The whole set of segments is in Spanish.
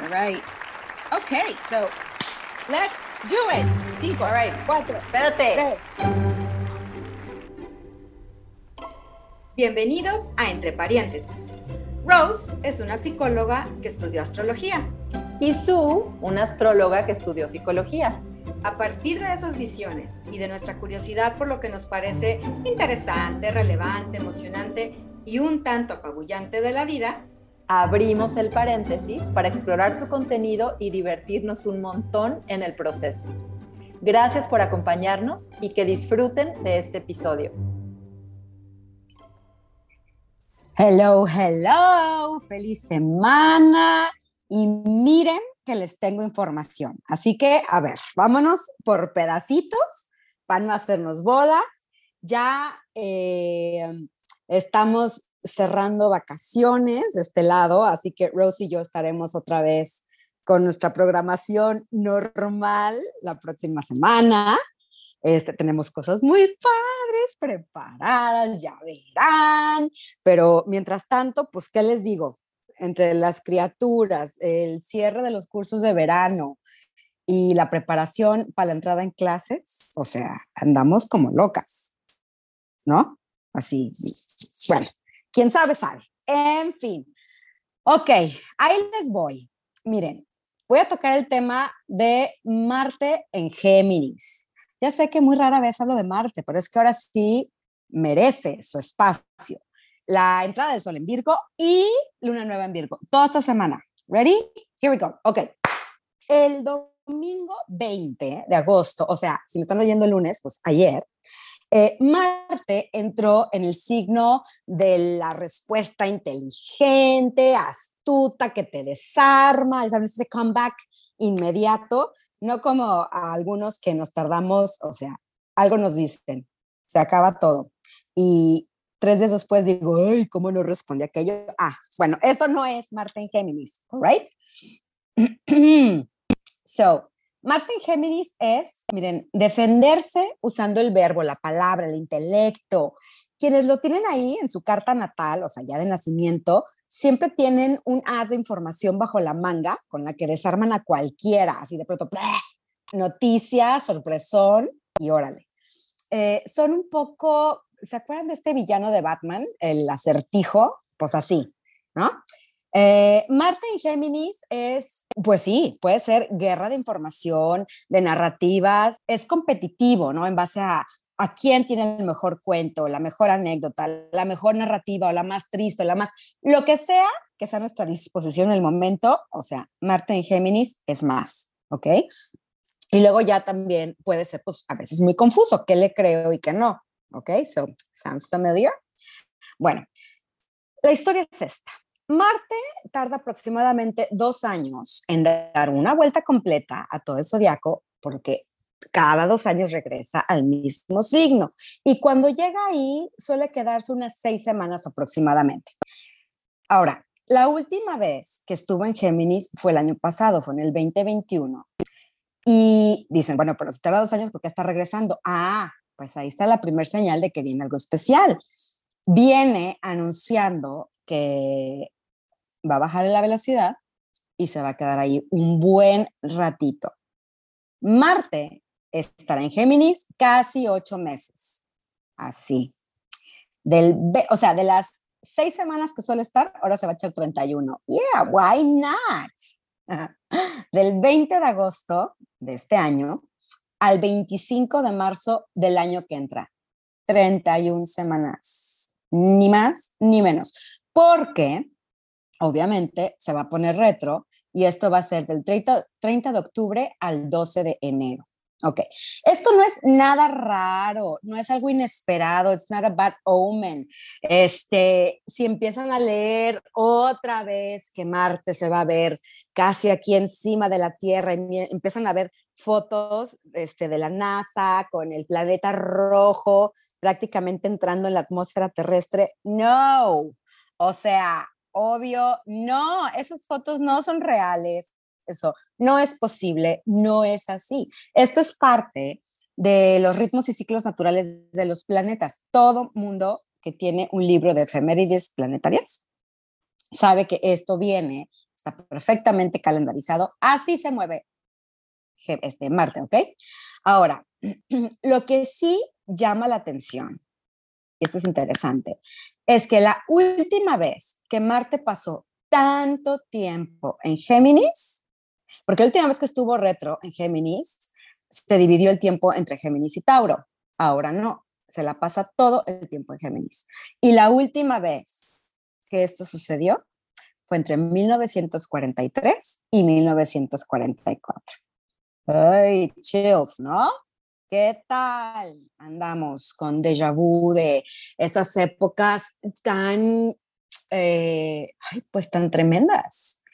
All right. Okay, so let's do it. Cinco. All right. Cuatro. Espérate. Tres. Bienvenidos a Entre Paréntesis. Rose es una psicóloga que estudió astrología. Y Sue, una astróloga que estudió psicología. A partir de esas visiones y de nuestra curiosidad por lo que nos parece interesante, relevante, emocionante y un tanto apabullante de la vida, Abrimos el paréntesis para explorar su contenido y divertirnos un montón en el proceso. Gracias por acompañarnos y que disfruten de este episodio. Hello, hello, feliz semana. Y miren que les tengo información. Así que, a ver, vámonos por pedacitos para no hacernos bolas. Ya eh, estamos cerrando vacaciones de este lado, así que Rose y yo estaremos otra vez con nuestra programación normal la próxima semana. Este, tenemos cosas muy padres preparadas, ya verán. Pero mientras tanto, pues, ¿qué les digo? Entre las criaturas, el cierre de los cursos de verano y la preparación para la entrada en clases, o sea, andamos como locas, ¿no? Así, bueno, quién sabe, sabe. En fin. Ok, ahí les voy. Miren, voy a tocar el tema de Marte en Géminis. Ya sé que muy rara vez hablo de Marte, pero es que ahora sí merece su espacio. La entrada del Sol en Virgo y Luna Nueva en Virgo, toda esta semana. ¿Ready? Here we go. Ok. El domingo 20 de agosto, o sea, si me están oyendo el lunes, pues ayer, eh, Marte entró en el signo de la respuesta inteligente, astuta, que te desarma, ¿sabes? ese comeback inmediato, no como a algunos que nos tardamos, o sea, algo nos dicen, se acaba todo. Y tres días después digo, ay, ¿cómo no responde aquello? Ah, bueno, eso no es Marte en Géminis, ¿right? so, Marte en Géminis es, miren, defenderse usando el verbo, la palabra, el intelecto. Quienes lo tienen ahí en su carta natal, o sea, ya de nacimiento, siempre tienen un haz de información bajo la manga con la que desarman a cualquiera, así de pronto, noticia, sorpresón y órale. Eh, son un poco, ¿se acuerdan de este villano de Batman, el acertijo? Pues así, ¿no? Eh, Marte en Géminis es, pues sí, puede ser guerra de información, de narrativas, es competitivo, ¿no? En base a, a quién tiene el mejor cuento, la mejor anécdota, la mejor narrativa o la más triste, o la más, lo que sea que sea a nuestra disposición en el momento, o sea, Marte en Géminis es más, ¿ok? Y luego ya también puede ser, pues, a veces muy confuso, qué le creo y qué no, ¿ok? So, sounds familiar? Bueno, la historia es esta. Marte tarda aproximadamente dos años en dar una vuelta completa a todo el zodiaco, porque cada dos años regresa al mismo signo. Y cuando llega ahí, suele quedarse unas seis semanas aproximadamente. Ahora, la última vez que estuvo en Géminis fue el año pasado, fue en el 2021. Y dicen, bueno, pero si tarda dos años, ¿por qué está regresando? Ah, pues ahí está la primera señal de que viene algo especial. Viene anunciando que va a bajar la velocidad y se va a quedar ahí un buen ratito. Marte estará en Géminis casi ocho meses. Así. Del, o sea, de las seis semanas que suele estar, ahora se va a echar 31. Yeah, why not? Del 20 de agosto de este año al 25 de marzo del año que entra. 31 semanas. Ni más ni menos. Porque obviamente se va a poner retro y esto va a ser del 30, 30 de octubre al 12 de enero. Ok, esto no es nada raro, no es algo inesperado, it's not a bad omen. Este, si empiezan a leer otra vez que Marte se va a ver casi aquí encima de la Tierra, y empiezan a ver fotos este, de la NASA con el planeta rojo prácticamente entrando en la atmósfera terrestre, no, o sea, obvio, no, esas fotos no son reales, eso no es posible, no es así. Esto es parte de los ritmos y ciclos naturales de los planetas. Todo mundo que tiene un libro de efemérides planetarias sabe que esto viene está perfectamente calendarizado, así se mueve este, Marte, ¿ok? Ahora, lo que sí llama la atención, y esto es interesante, es que la última vez que Marte pasó tanto tiempo en Géminis, porque la última vez que estuvo retro en Géminis, se dividió el tiempo entre Géminis y Tauro. Ahora no, se la pasa todo el tiempo en Géminis. Y la última vez que esto sucedió fue entre 1943 y 1944. Ay, chills, ¿no? ¿Qué tal? Andamos con déjà vu de esas épocas tan, eh, pues tan tremendas.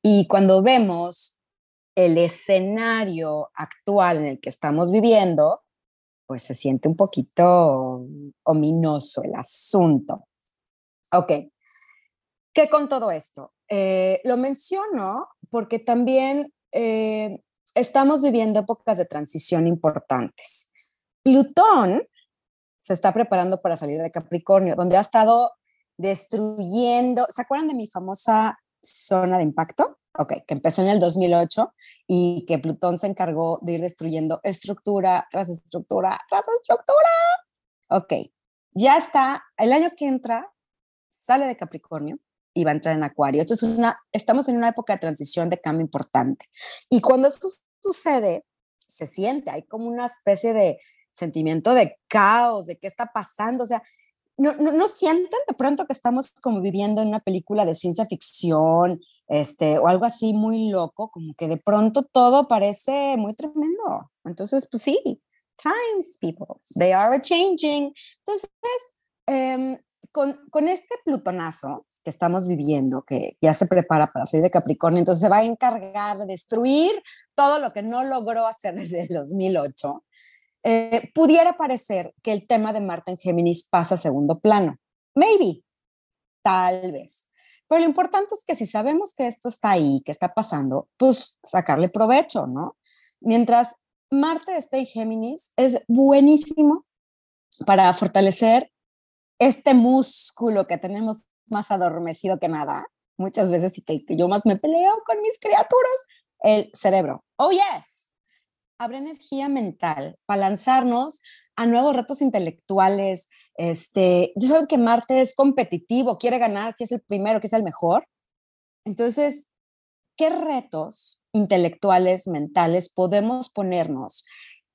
Y cuando vemos el escenario actual en el que estamos viviendo, pues se siente un poquito ominoso el asunto. Ok, ¿qué con todo esto? Eh, lo menciono porque también eh, estamos viviendo épocas de transición importantes. Plutón se está preparando para salir de Capricornio, donde ha estado destruyendo, ¿se acuerdan de mi famosa zona de impacto? Ok, que empezó en el 2008 y que Plutón se encargó de ir destruyendo estructura tras estructura tras estructura. Ok, ya está, el año que entra sale de Capricornio y va a entrar en Acuario. Esto es una, estamos en una época de transición, de cambio importante. Y cuando eso sucede, se siente, hay como una especie de sentimiento de caos, de qué está pasando, o sea, no, no, no, sienten de pronto que estamos como viviendo en una película de ciencia ficción, este, o algo así muy loco, como que de pronto todo parece muy tremendo. Entonces, pues sí, times, people, they are changing. Entonces, eh, con, este plutonazo que estamos viviendo, que ya se prepara para salir de Capricornio, entonces se va a encargar de destruir todo lo que no logró hacer desde el 2008, eh, pudiera parecer que el tema de Marte en Géminis pasa a segundo plano. Maybe, tal vez. Pero lo importante es que si sabemos que esto está ahí, que está pasando, pues sacarle provecho, ¿no? Mientras Marte esté en Géminis, es buenísimo para fortalecer este músculo que tenemos más adormecido que nada, muchas veces y que, yo más me peleo con mis criaturas, el cerebro. Oh, yes. Habrá energía mental para lanzarnos a nuevos retos intelectuales. Este, ya saben que Marte es competitivo, quiere ganar, que es el primero, que es el mejor. Entonces, ¿qué retos intelectuales, mentales podemos ponernos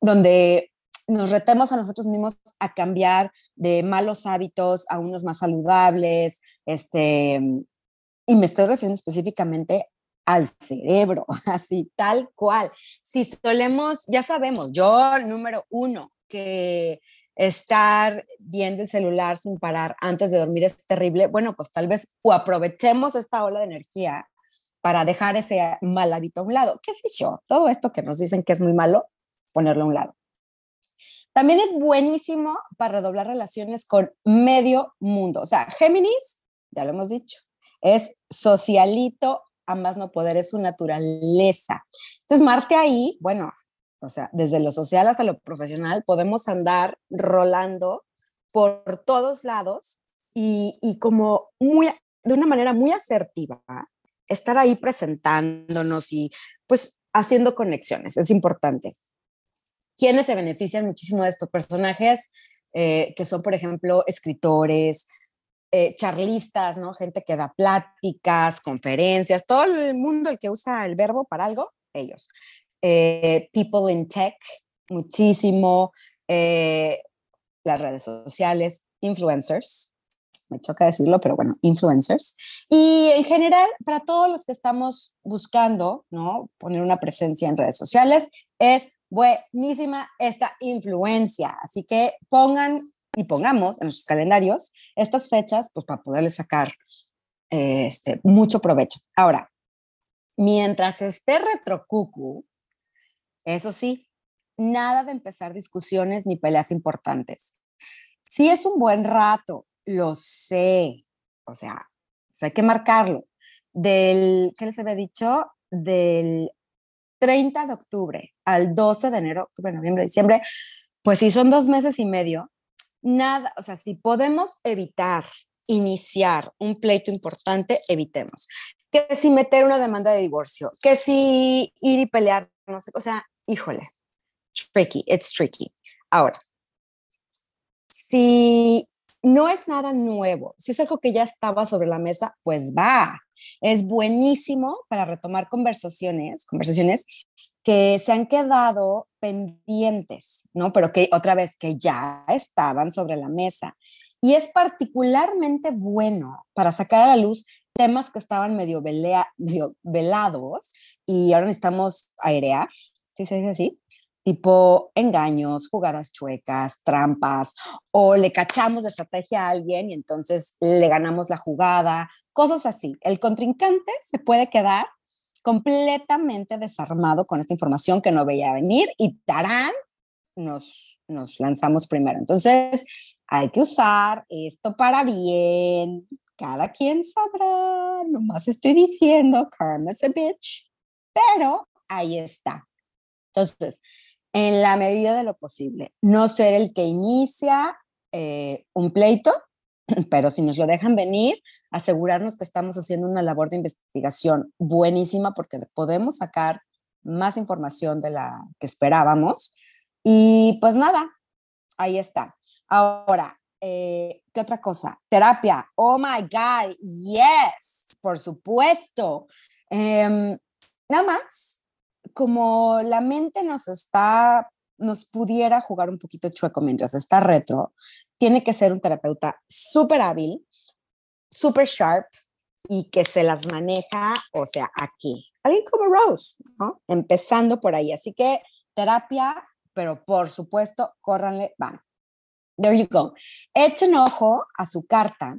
donde nos retemos a nosotros mismos a cambiar de malos hábitos a unos más saludables, este, y me estoy refiriendo específicamente al cerebro, así tal cual. Si solemos, ya sabemos, yo número uno, que estar viendo el celular sin parar antes de dormir es terrible, bueno, pues tal vez o aprovechemos esta ola de energía para dejar ese mal hábito a un lado. ¿Qué sé yo? Todo esto que nos dicen que es muy malo, ponerlo a un lado. También es buenísimo para redoblar relaciones con medio mundo. O sea, Géminis, ya lo hemos dicho, es socialito, a más no poder, es su naturaleza. Entonces, Marte ahí, bueno, o sea, desde lo social hasta lo profesional, podemos andar rolando por todos lados y, y como muy, de una manera muy asertiva, estar ahí presentándonos y pues haciendo conexiones, es importante. ¿Quiénes se benefician muchísimo de estos personajes? Eh, que son, por ejemplo, escritores, eh, charlistas, ¿no? Gente que da pláticas, conferencias, todo el mundo el que usa el verbo para algo, ellos. Eh, people in tech, muchísimo. las redes sociales, influencers, me choca decirlo, pero bueno, influencers. Y en general, para todos los que estamos buscando, ¿no? Poner una presencia en redes sociales, es buenísima esta influencia. Así que pongan y pongamos en sus calendarios estas fechas pues, para poderles sacar este, mucho provecho. Ahora, mientras esté retrocucu, eso sí, nada de empezar discusiones ni peleas importantes. Si es un buen rato, lo sé, o sea, hay que marcarlo. Del, ¿qué les había dicho? Del 30 de octubre al 12 de enero, octubre, noviembre, diciembre, pues si son dos meses y medio, nada, o sea, si podemos evitar iniciar un pleito importante, evitemos. que si meter una demanda de divorcio, que si ir y pelear, no sé, o sea, híjole, tricky, it's tricky. Ahora, si no es nada nuevo, si es algo que ya estaba sobre la mesa, pues va. Es buenísimo para retomar conversaciones, conversaciones que se han quedado pendientes, ¿no? Pero que otra vez que ya estaban sobre la mesa. Y es particularmente bueno para sacar a la luz temas que estaban medio, medio velados y ahora necesitamos airear, ¿sí se dice así? Tipo engaños, jugadas chuecas, trampas, o le cachamos de estrategia a alguien y entonces le ganamos la jugada, cosas así. El contrincante se puede quedar completamente desarmado con esta información que no veía venir y tarán, nos, nos lanzamos primero. Entonces, hay que usar esto para bien. Cada quien sabrá, nomás estoy diciendo, karma a bitch, pero ahí está. Entonces, en la medida de lo posible, no ser el que inicia eh, un pleito, pero si nos lo dejan venir, asegurarnos que estamos haciendo una labor de investigación buenísima porque podemos sacar más información de la que esperábamos. Y pues nada, ahí está. Ahora, eh, ¿qué otra cosa? Terapia. Oh my God, yes, por supuesto. Em, nada más, como la mente nos está, nos pudiera jugar un poquito chueco mientras está retro, tiene que ser un terapeuta súper hábil, súper sharp y que se las maneja, o sea, aquí. Alguien como Rose, ¿no? Empezando por ahí. Así que terapia, pero por supuesto, córranle, van. There you go. Echen ojo a su carta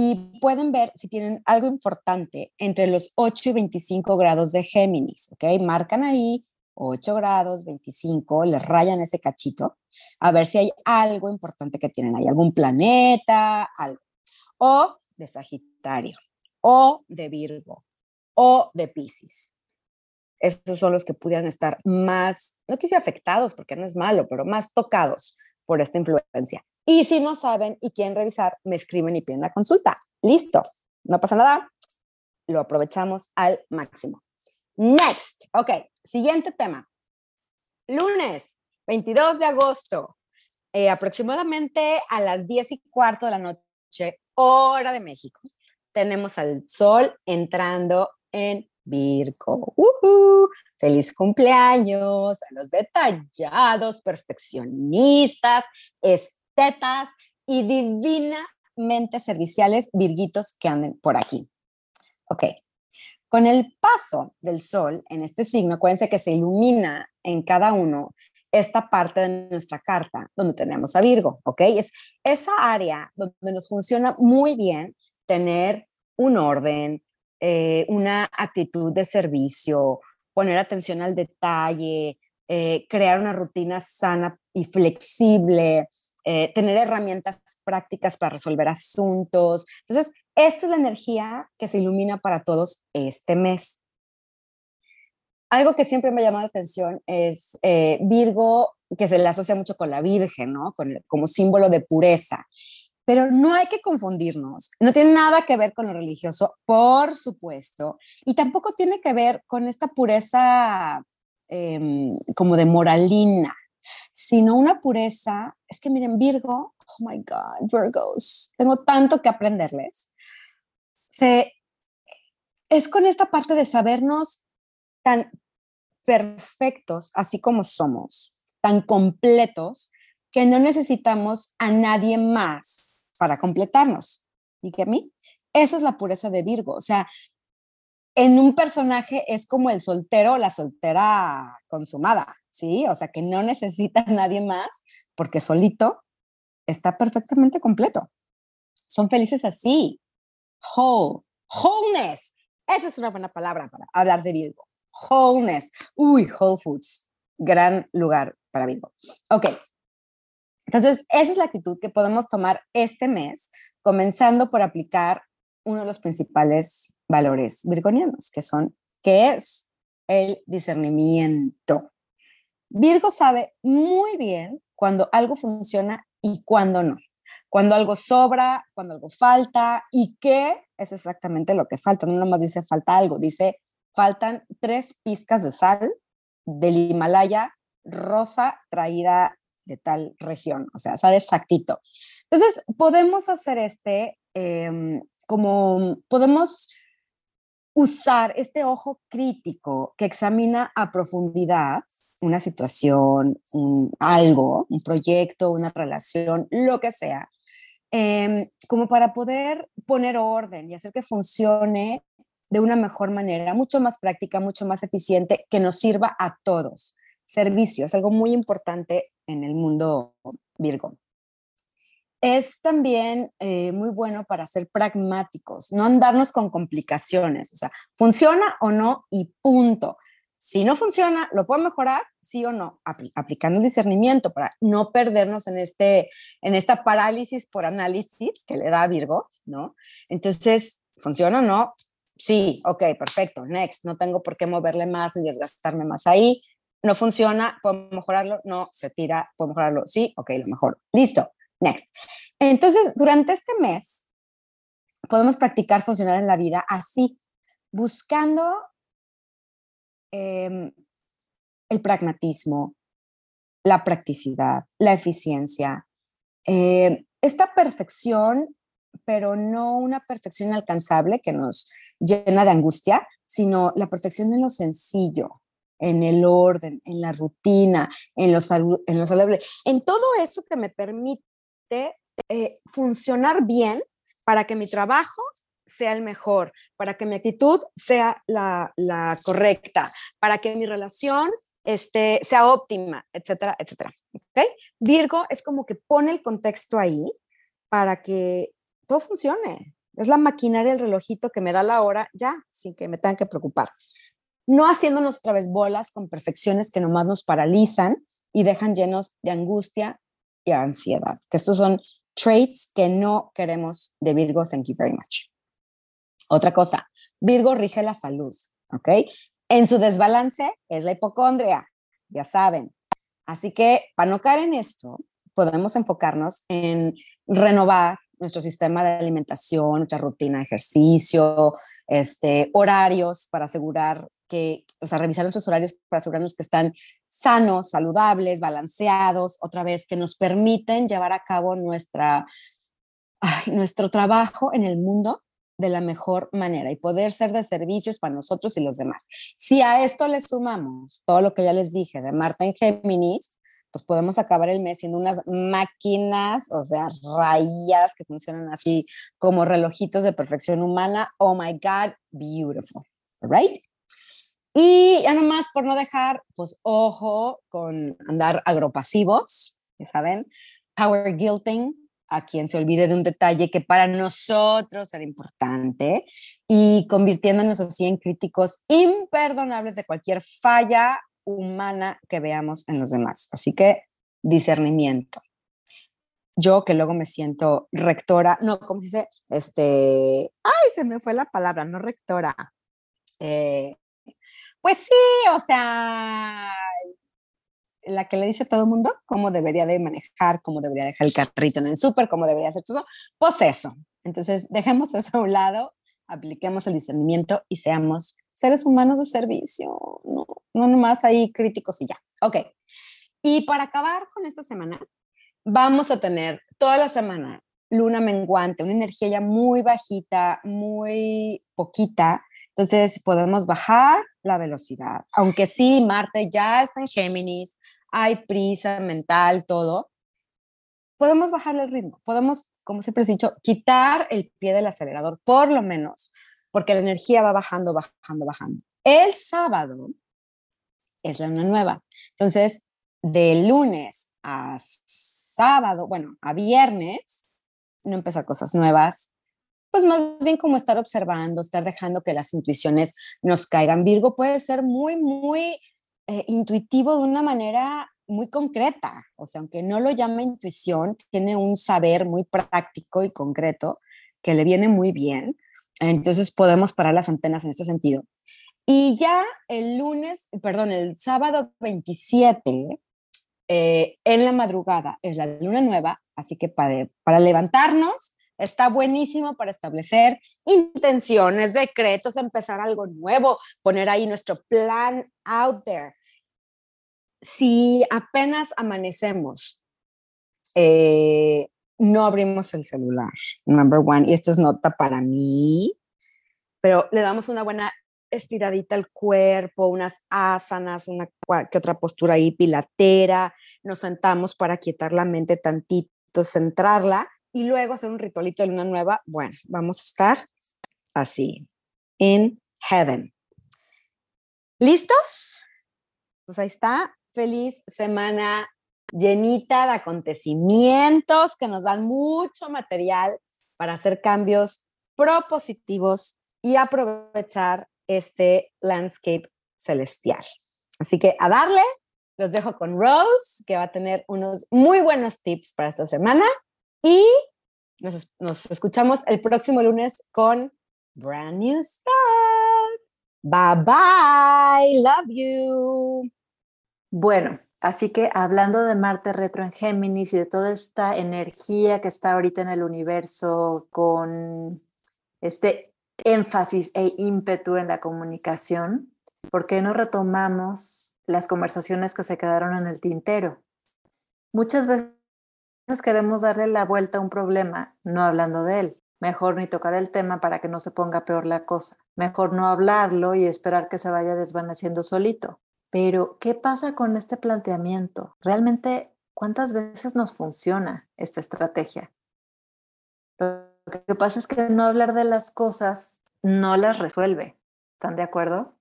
y pueden ver si tienen algo importante entre los 8 y 25 grados de Géminis, ¿ok? Marcan ahí 8 grados, 25, les rayan ese cachito, a ver si hay algo importante que tienen ahí, algún planeta. O de Sagitario, o de Virgo, o de Pisces. Estos son los que pudieran estar más, no quise afectados porque no es malo, pero más tocados por esta influencia. Y si no saben y quieren revisar, me escriben y piden la consulta. Listo, no pasa nada, lo aprovechamos al máximo. Next, ok, siguiente tema. Lunes 22 de agosto, eh, aproximadamente a las 10 y cuarto de la noche, hora de México, tenemos al sol entrando en Virgo. Feliz cumpleaños a los detallados, perfeccionistas, estetas y divinamente serviciales virguitos que anden por aquí. Ok. Con el paso del sol en este signo, acuérdense que se ilumina en cada uno esta parte de nuestra carta donde tenemos a Virgo, ¿ok? Es esa área donde nos funciona muy bien tener un orden, eh, una actitud de servicio, poner atención al detalle, eh, crear una rutina sana y flexible, eh, tener herramientas prácticas para resolver asuntos. Entonces, esta es la energía que se ilumina para todos este mes. Algo que siempre me ha llamado la atención es Virgo, que se le asocia mucho con la Virgen, ¿no? como símbolo de pureza. Pero no hay que confundirnos. No tiene nada que ver con lo religioso, por supuesto. Y tampoco tiene que ver con esta pureza em, como de moralina, sino una pureza. Es que miren, Virgo, oh my God, Virgos, tengo tanto que aprenderles. Se, es con esta parte de sabernos tan perfectos, así como somos, tan completos, que no necesitamos a nadie más para completarnos. Y que a mí, esa es la pureza de Virgo. O sea, en un personaje es como el soltero la soltera consumada, ¿sí? O sea, que no necesita a nadie más porque solito está perfectamente completo. Son felices así. Whole, wholeness. Esa es una buena palabra para hablar de Virgo. Wholeness. Uy, Whole Foods. Gran lugar para Virgo. Ok, entonces, esa es la actitud que podemos tomar este mes, comenzando por aplicar uno de los principales valores virgonianos, que son, que es el discernimiento. Virgo sabe muy bien cuando algo funciona y cuando no. Cuando algo sobra, cuando algo falta y qué es exactamente lo que falta. No nomás dice falta algo, dice faltan tres pizcas de sal del Himalaya rosa traída de tal región, o sea, sabe exactito. Entonces, podemos hacer este, em, como podemos usar este ojo crítico que examina a profundidad una situación, algo, un proyecto, una relación, lo que sea, em, como para poder poner orden y hacer que funcione de una mejor manera, mucho más práctica, mucho más eficiente, que nos sirva a todos. Servicio es algo muy importante en el mundo Virgo. Es también eh, muy bueno para ser pragmáticos, no andarnos con complicaciones, o sea, funciona o no y punto. Si no funciona, ¿lo puedo mejorar? Sí o no, aplicando el discernimiento para no perdernos en, este, en esta parálisis por análisis que le da Virgo, ¿no? Entonces, ¿funciona o no? Sí, ok, perfecto, next, no tengo por qué moverle más ni desgastarme más ahí. No funciona, ¿puedo mejorarlo? No, se tira, ¿puedo mejorarlo? Sí, ok, lo mejor. Listo, next. Entonces, durante este mes, podemos practicar funcionar en la vida así, buscando Em, el pragmatismo, la practicidad, la eficiencia, eh, esta perfección, pero no una perfección alcanzable que nos llena de angustia, sino la perfección en lo sencillo, en el orden, en la rutina, en lo, saludable, en todo eso que me permite eh, funcionar bien para que mi trabajo sea el mejor, para que mi actitud sea la, correcta, para que mi relación este, sea óptima, etcétera, etcétera. Virgo es como que pone el contexto ahí para que todo funcione. Es la maquinaria del relojito que me da la hora ya, sin que me tengan que preocupar. No haciéndonos otra vez bolas con perfecciones que nomás nos paralizan y dejan llenos de angustia y ansiedad, que estos son traits que no queremos de Virgo. Thank you very much. Otra cosa, Virgo rige la salud, ¿ok? En su desbalance es la hipocondria, ya saben. Así que para no caer en esto, podemos enfocarnos en renovar nuestro sistema de alimentación, nuestra rutina de ejercicio, este, horarios para asegurar que, o sea, revisar nuestros horarios para asegurarnos que están sanos, saludables, balanceados, otra vez, que nos permiten llevar a cabo nuestra, nuestro trabajo en el mundo de la mejor manera y poder ser de servicios para nosotros y los demás. Si a esto le sumamos todo lo que ya les dije de Marta en Géminis, pues podemos acabar el mes siendo unas máquinas, o sea, rayas que funcionan así como relojitos de perfección humana. Oh my God, beautiful. Right? Y ya nomás por no dejar, pues ojo con andar agropasivos, ya saben, power guilting, a quien se olvide de un detalle que para nosotros era importante y convirtiéndonos así en críticos imperdonables de cualquier falla humana que veamos en los demás. Así que discernimiento. Yo que luego me siento rectora, no, ¿cómo se dice? Este, ay, se me fue la palabra, no rectora. Eh, pues sí, o sea, la que le dice a todo el mundo cómo debería de manejar, cómo debería dejar el carrito en el súper, cómo debería hacer todo, pues eso. Entonces, dejemos eso a un lado, apliquemos el discernimiento y seamos seres humanos de servicio, no, no nomás ahí críticos y ya. Ok. Y para acabar con esta semana, vamos a tener toda la semana luna menguante, una energía ya muy bajita, muy poquita. Entonces podemos bajar la velocidad. Aunque sí, Marte ya está en Géminis, hay prisa mental, todo, podemos bajarle el ritmo, podemos, como siempre he dicho, quitar el pie del acelerador, por lo menos, porque la energía va bajando, bajando, bajando. El sábado es la luna nueva. Entonces, de lunes a sábado, bueno, a viernes, no empezar cosas nuevas, pues más bien como estar observando, estar dejando que las intuiciones nos caigan. Virgo puede ser muy, muy eh, intuitivo de una manera muy concreta, o sea, aunque no lo llame intuición, tiene un saber muy práctico y concreto que le viene muy bien. Entonces podemos parar las antenas en este sentido. Y ya el lunes, perdón, el sábado 27, eh, en la madrugada, es la luna nueva, Así que para, para levantarnos, está buenísimo para establecer intenciones, decretos, empezar algo nuevo, poner ahí nuestro plan out there. Si apenas amanecemos, eh, no abrimos el celular, number one, y esto es nota para mí, pero le damos una buena estiradita al cuerpo, unas asanas, una que otra postura ahí pilatera, nos sentamos para quietar la mente tantito, centrarla y luego hacer un ritualito de luna nueva. Bueno, vamos a estar así, in heaven. ¿Listos? Pues ahí está. Feliz semana llenita de acontecimientos que nos dan mucho material para hacer cambios propositivos y aprovechar este landscape celestial. Así que a darle, los dejo con Rose, que va a tener unos muy buenos tips para esta semana. Y nos, nos escuchamos el próximo lunes con Brand New Start. Bye bye. Love you. Bueno, así que hablando de Marte retro en Géminis y de toda esta energía que está ahorita en el universo con este énfasis e ímpetu en la comunicación, ¿por qué no retomamos las conversaciones que se quedaron en el tintero? Muchas veces queremos darle la vuelta a un problema no hablando de él. Mejor ni tocar el tema para que no se ponga peor la cosa. Mejor no hablarlo y esperar que se vaya desvaneciendo solito. Pero, ¿qué pasa con este planteamiento? ¿Realmente cuántas veces nos funciona esta estrategia? Lo que pasa es que no hablar de las cosas no las resuelve. ¿Están de acuerdo?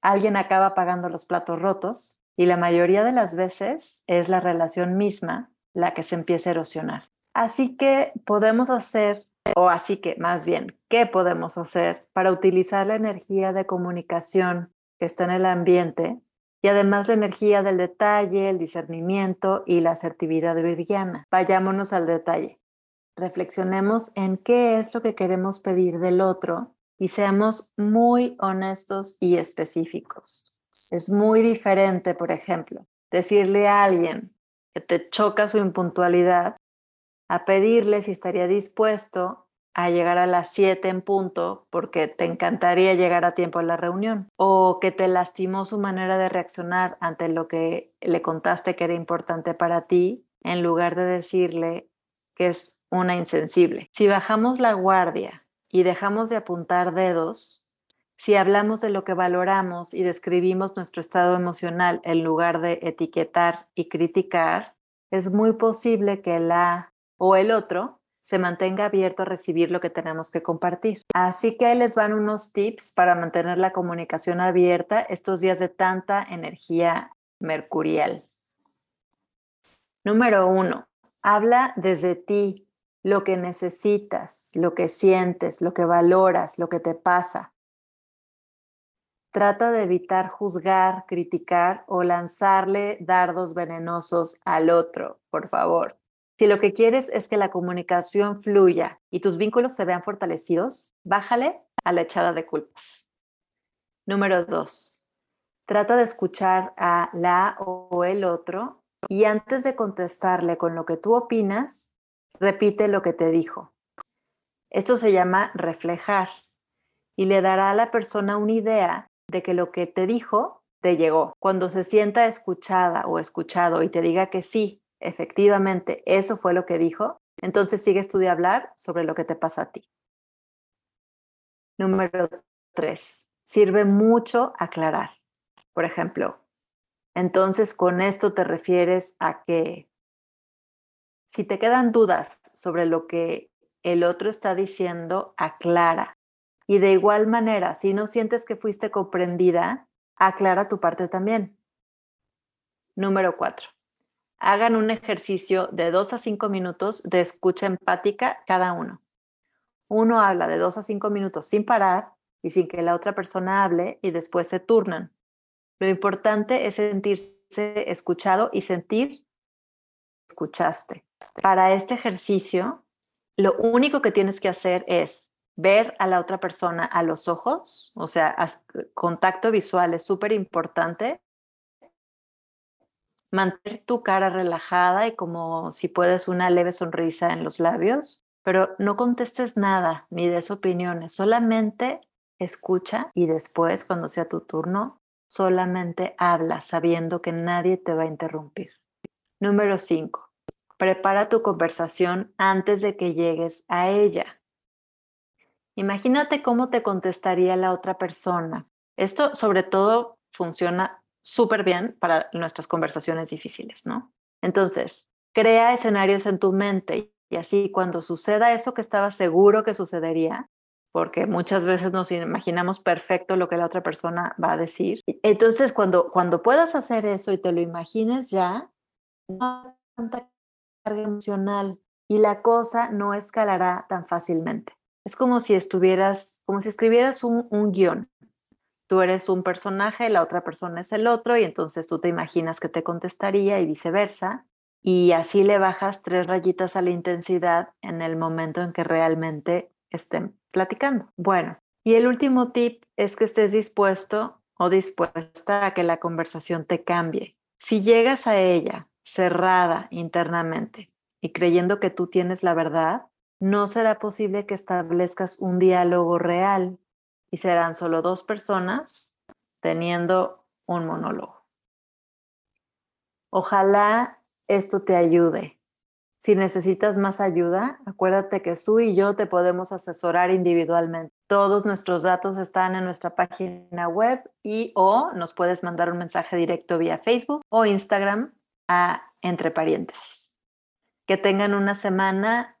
Alguien acaba pagando los platos rotos y la mayoría de las veces es la relación misma la que se empieza a erosionar. Así que podemos hacer, o así que más bien, ¿qué podemos hacer para utilizar la energía de comunicación que está en el ambiente y además la energía del detalle, el discernimiento y la asertividad virgiana? Vayámonos al detalle reflexionemos en qué es lo que queremos pedir del otro y seamos muy honestos y específicos. Es muy diferente, por ejemplo, decirle a alguien que te choca su impuntualidad a pedirle si estaría dispuesto a llegar a las 7 en punto porque te encantaría llegar a tiempo a la reunión o que te lastimó su manera de reaccionar ante lo que le contaste que era importante para ti en lugar de decirle que es una insensible. Si bajamos la guardia y dejamos de apuntar dedos, si hablamos de lo que valoramos y describimos nuestro estado emocional en lugar de etiquetar y criticar, es muy posible que la o el otro se mantenga abierto a recibir lo que tenemos que compartir. Así que les van unos tips para mantener la comunicación abierta estos días de tanta energía mercurial. Número uno, Habla desde ti lo que necesitas, lo que sientes, lo que valoras, lo que te pasa. Trata de evitar juzgar, criticar o lanzarle dardos venenosos al otro, por favor. Si lo que quieres es que la comunicación fluya y tus vínculos se vean fortalecidos, bájale a la echada de culpas. Número dos, trata de escuchar a la o el otro y antes de contestarle con lo que tú opinas, repite lo que te dijo. Esto se llama reflejar y le dará a la persona una idea de que lo que te dijo te llegó. Cuando se sienta escuchada o escuchado y te diga que sí, efectivamente, eso fue lo que dijo, entonces sigues tú de hablar sobre lo que te pasa a ti. Número tres, sirve mucho aclarar. Por ejemplo, entonces, con esto te refieres a que si te quedan dudas sobre lo que el otro está diciendo, aclara. Y de igual manera, si no sientes que fuiste comprendida, aclara tu parte también. Número cuatro. Hagan un ejercicio de dos a cinco minutos de escucha empática cada uno. Uno habla de dos a cinco minutos sin parar y sin que la otra persona hable y después se turnan. Lo importante es sentirse escuchado y sentir escuchaste. Para este ejercicio, lo único que tienes que hacer es ver a la otra persona a los ojos, o sea, contacto visual es súper importante. Mantener tu cara relajada y como si puedes una leve sonrisa en los labios, pero no contestes nada ni des opiniones, solamente escucha y después, cuando sea tu turno, solamente habla sabiendo que nadie te va a interrumpir. Número 5. Prepara tu conversación antes de que llegues a ella. Imagínate cómo te contestaría la otra persona. Esto sobre todo funciona súper bien para nuestras conversaciones difíciles, ¿no? Entonces, crea escenarios en tu mente y así cuando suceda eso que estaba seguro que sucedería, porque muchas veces nos imaginamos perfecto lo que la otra persona va a decir. Entonces, cuando, cuando puedas hacer eso y te lo imagines ya, no tanta carga emocional y la cosa no escalará tan fácilmente. Es como si estuvieras, como si escribieras un, un guion. Tú eres un personaje, la otra persona es el otro, y entonces tú te imaginas que te contestaría y viceversa. Y así le bajas tres rayitas a la intensidad en el momento en que realmente estén platicando. Bueno, y el último tip es que estés dispuesto o dispuesta a que la conversación te cambie. Si llegas a ella cerrada internamente y creyendo que tú tienes la verdad, no será posible que establezcas un diálogo real y serán solo dos personas teniendo un monólogo. Ojalá esto te ayude. Si necesitas más ayuda, acuérdate que Su y yo te podemos asesorar individualmente. Todos nuestros datos están en nuestra página web y o nos puedes mandar un mensaje directo vía Facebook o Instagram a Entre Paréntesis. Que tengan una semana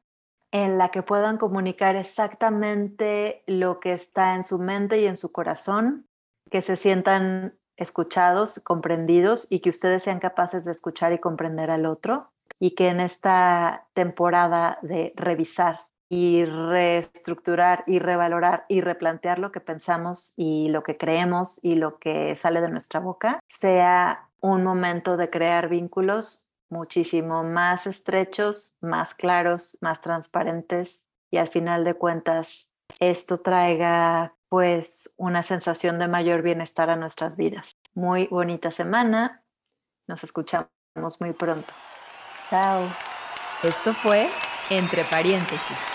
en la que puedan comunicar exactamente lo que está en su mente y en su corazón, que se sientan escuchados, comprendidos y que ustedes sean capaces de escuchar y comprender al otro y que en esta temporada de revisar y reestructurar y revalorar y replantear lo que pensamos y lo que creemos y lo que sale de nuestra boca sea un momento de crear vínculos muchísimo más estrechos, más claros, más transparentes y al final de cuentas esto traiga pues una sensación de mayor bienestar a nuestras vidas. Muy bonita semana. Nos escuchamos muy pronto. Chao. Esto fue Entre Paréntesis.